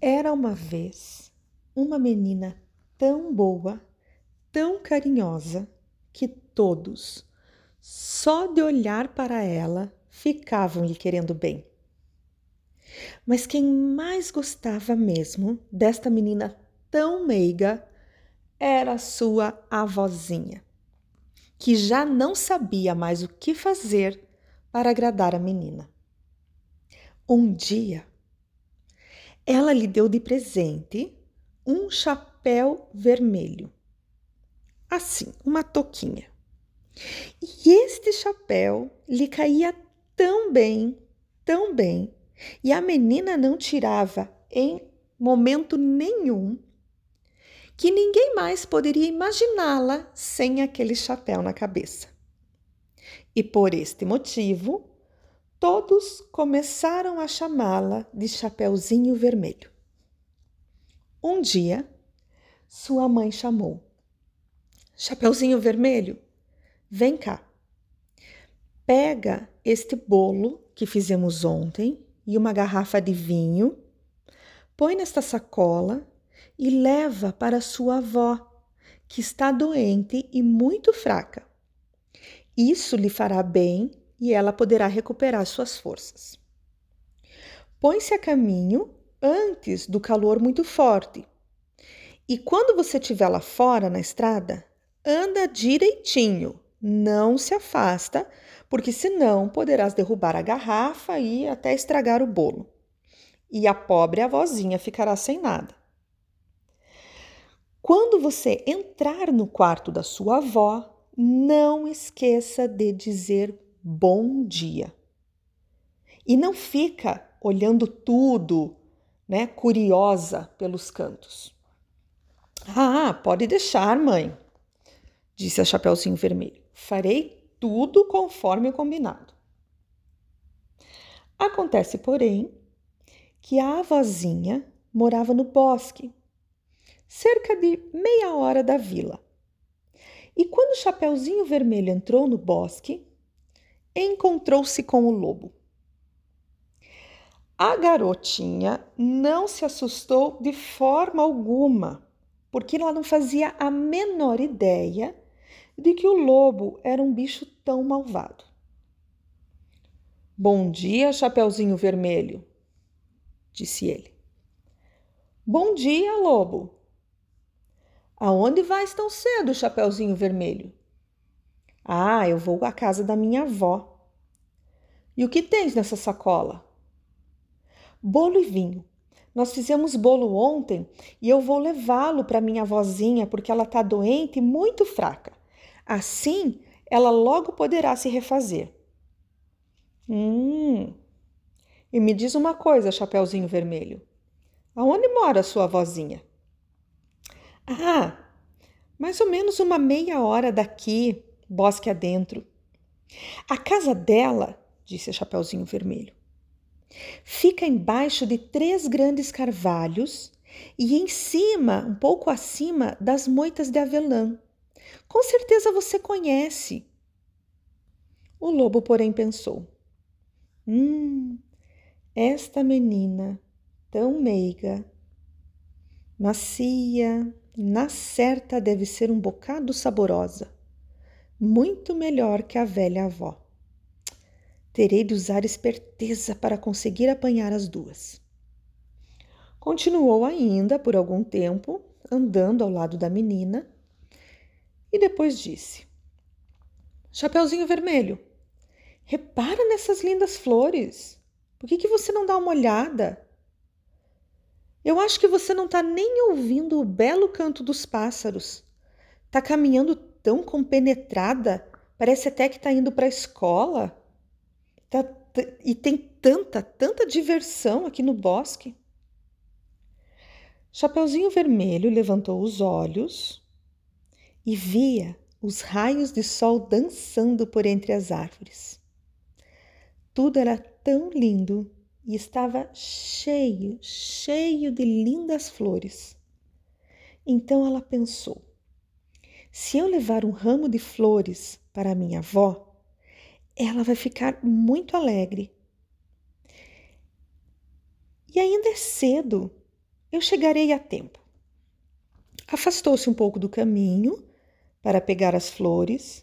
Era uma vez uma menina tão boa, tão carinhosa, que todos, só de olhar para ela, ficavam lhe querendo bem. Mas quem mais gostava mesmo desta menina tão meiga era sua avózinha, que já não sabia mais o que fazer para agradar a menina. Um dia, ela lhe deu de presente um chapéu vermelho. Assim, uma toquinha. E este chapéu lhe caía tão bem, tão bem, e a menina não tirava em momento nenhum, que ninguém mais poderia imaginá-la sem aquele chapéu na cabeça. E por este motivo, todos começaram a chamá-la de Chapeuzinho Vermelho. Um dia, sua mãe chamou: Chapeuzinho Vermelho, vem cá. Pega este bolo que fizemos ontem e uma garrafa de vinho, põe nesta sacola e leva para sua avó, que está doente e muito fraca. Isso lhe fará bem e ela poderá recuperar suas forças. Põe-se a caminho antes do calor muito forte. E quando você estiver lá fora na estrada, anda direitinho, não se afasta, porque senão poderás derrubar a garrafa e até estragar o bolo. E a pobre avózinha ficará sem nada. Quando você entrar no quarto da sua avó, não esqueça de dizer bom dia. E não fica olhando tudo, né, curiosa pelos cantos. Ah, pode deixar, mãe, disse a Chapeuzinho Vermelho. Farei tudo conforme o combinado. Acontece, porém, que a avózinha morava no bosque, cerca de meia hora da vila. E quando o Chapeuzinho Vermelho entrou no bosque, encontrou-se com o lobo. A garotinha não se assustou de forma alguma, porque ela não fazia a menor ideia de que o lobo era um bicho tão malvado. Bom dia, Chapeuzinho Vermelho, disse ele. Bom dia, lobo. Aonde vais tão cedo, Chapeuzinho Vermelho? Ah, eu vou à casa da minha avó. E o que tens nessa sacola? Bolo e vinho. Nós fizemos bolo ontem e eu vou levá-lo para minha avózinha porque ela está doente e muito fraca. Assim, ela logo poderá se refazer. Hum. E me diz uma coisa, Chapeuzinho Vermelho. Aonde mora a sua avózinha? Ah, mais ou menos uma meia hora daqui, bosque adentro. A casa dela, disse a Chapeuzinho Vermelho, fica embaixo de três grandes carvalhos e em cima, um pouco acima das moitas de avelã. Com certeza você conhece. O lobo, porém, pensou: Hum, esta menina tão meiga, macia, na certa deve ser um bocado saborosa muito melhor que a velha avó. Terei de usar esperteza para conseguir apanhar as duas. Continuou ainda por algum tempo, andando ao lado da menina, e depois disse: Chapeuzinho Vermelho, repara nessas lindas flores. Por que, que você não dá uma olhada? Eu acho que você não está nem ouvindo o belo canto dos pássaros. Está caminhando tão compenetrada, parece até que está indo para a escola. Tá, e tem tanta, tanta diversão aqui no bosque. Chapeuzinho Vermelho levantou os olhos e via os raios de sol dançando por entre as árvores. Tudo era tão lindo e estava cheio, cheio de lindas flores. Então ela pensou: se eu levar um ramo de flores para minha avó, ela vai ficar muito alegre. E ainda é cedo. eu chegarei a tempo. Afastou-se um pouco do caminho para pegar as flores,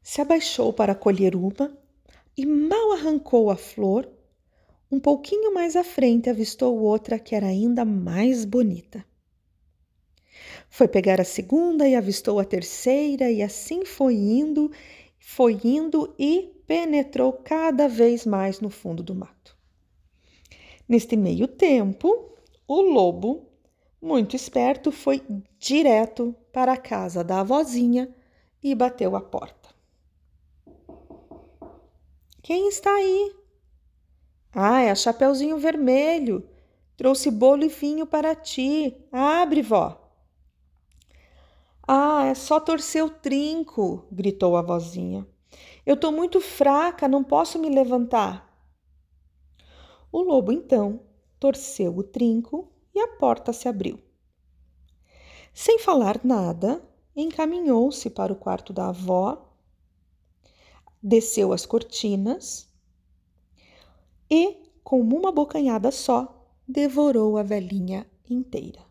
se abaixou para colher uma e mal arrancou a flor, um pouquinho mais à frente avistou outra que era ainda mais bonita. Foi pegar a segunda e avistou a terceira, e assim foi indo, foi indo e penetrou cada vez mais no fundo do mato. Neste meio tempo, o lobo muito esperto, foi direto para a casa da avózinha e bateu a porta. Quem está aí? Ah, é a Chapeuzinho Vermelho. Trouxe bolo e vinho para ti. Abre, vó. Ah, é só torcer o trinco, gritou a vozinha. Eu tô muito fraca, não posso me levantar. O lobo então torceu o trinco e a porta se abriu. Sem falar nada, encaminhou-se para o quarto da avó, desceu as cortinas e, com uma bocanhada só, devorou a velhinha inteira.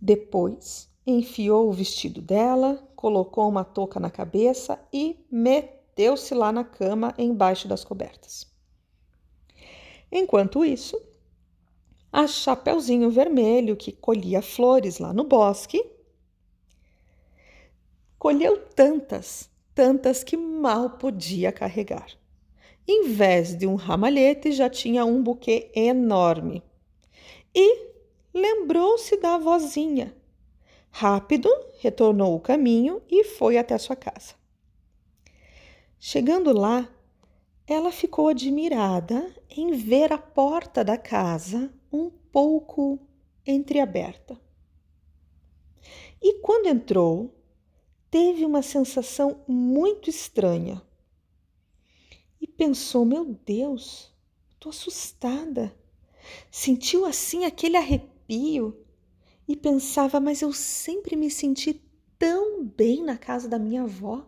Depois, enfiou o vestido dela, colocou uma touca na cabeça e meteu-se lá na cama embaixo das cobertas. Enquanto isso, a Chapeuzinho Vermelho, que colhia flores lá no bosque, colheu tantas, tantas que mal podia carregar. Em vez de um ramalhete, já tinha um buquê enorme. E lembrou-se da vozinha. Rápido, retornou o caminho e foi até sua casa. Chegando lá, ela ficou admirada em ver a porta da casa um pouco entreaberta. E quando entrou, teve uma sensação muito estranha e pensou: meu Deus, estou assustada. Sentiu assim aquele arrepio e pensava: mas eu sempre me senti tão bem na casa da minha avó.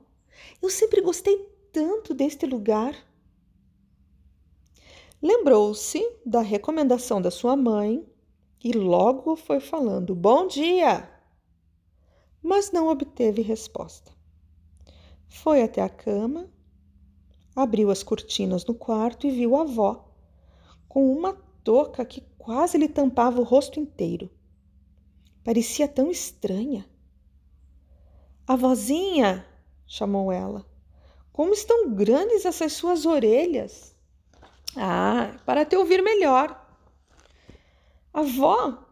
Eu sempre gostei tanto deste lugar. Lembrou-se da recomendação da sua mãe e logo foi falando: Bom dia! Mas não obteve resposta. Foi até a cama, abriu as cortinas no quarto e viu a avó com uma touca que quase lhe tampava o rosto inteiro. Parecia tão estranha. Avozinha, chamou ela, como estão grandes essas suas orelhas? Ah, para te ouvir melhor. Avó,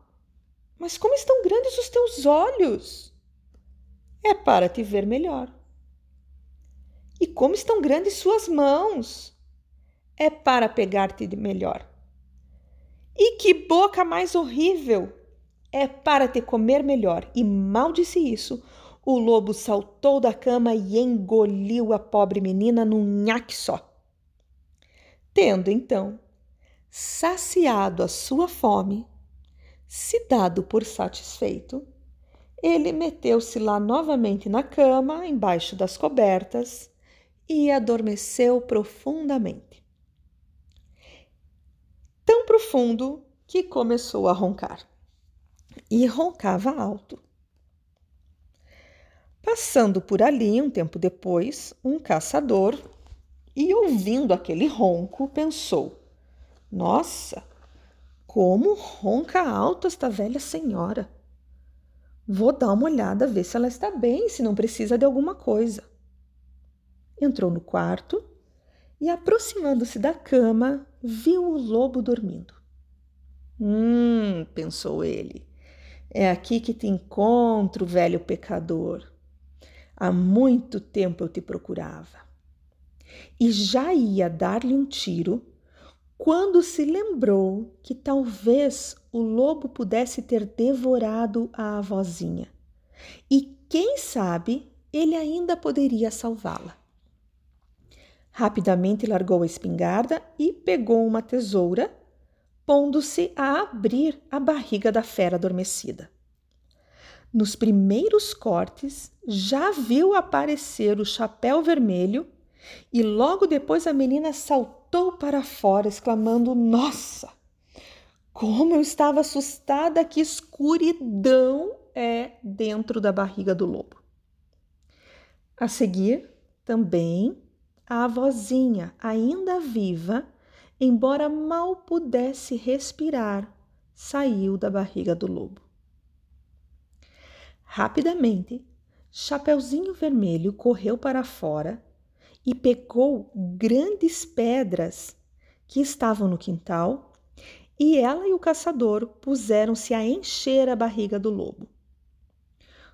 mas como estão grandes os teus olhos? É para te ver melhor. E como estão grandes suas mãos? É para pegar-te melhor. E que boca mais horrível! É para te comer melhor. E mal disse isso, o lobo saltou da cama e engoliu a pobre menina num nhaque só. Tendo então saciado a sua fome, se dado por satisfeito, ele meteu-se lá novamente na cama, embaixo das cobertas, e adormeceu profundamente. Tão profundo que começou a roncar. E roncava alto. Passando por ali um tempo depois, um caçador e, ouvindo aquele ronco, pensou: Nossa, como ronca alto esta velha senhora! Vou dar uma olhada, ver se ela está bem, se não precisa de alguma coisa. Entrou no quarto e, aproximando-se da cama, viu o lobo dormindo. Hum, pensou ele, é aqui que te encontro, velho pecador. Há muito tempo eu te procurava e já ia dar-lhe um tiro quando se lembrou que talvez o lobo pudesse ter devorado a avózinha e, quem sabe, ele ainda poderia salvá-la. Rapidamente largou a espingarda e pegou uma tesoura, pondo-se a abrir a barriga da fera adormecida. Nos primeiros cortes, já viu aparecer o chapéu vermelho e logo depois a menina saltou para fora, exclamando: Nossa! Como eu estava assustada, que escuridão é dentro da barriga do lobo. A seguir, também a avózinha, ainda viva, embora mal pudesse respirar, saiu da barriga do lobo. Rapidamente, Chapeuzinho Vermelho correu para fora e pegou grandes pedras que estavam no quintal, e ela e o caçador puseram-se a encher a barriga do lobo.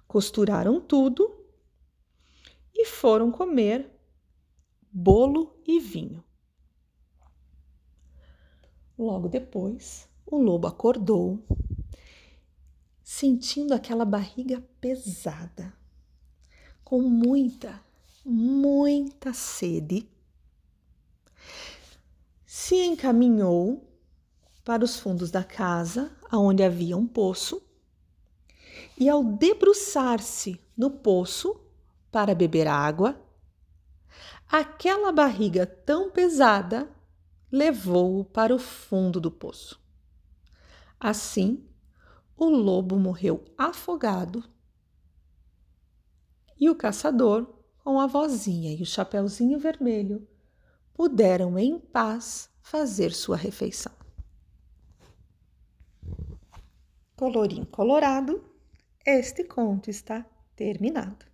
Costuraram tudo e foram comer bolo e vinho. Logo depois, o lobo acordou, sentindo aquela barriga pesada, com muita, muita sede. Se encaminhou para os fundos da casa, onde havia um poço, e ao debruçar-se no poço para beber água, aquela barriga tão pesada levou-o para o fundo do poço. Assim, o lobo morreu afogado e o caçador, com a vozinha e o chapeuzinho vermelho, puderam em paz fazer sua refeição. Colorim colorado, este conto está terminado.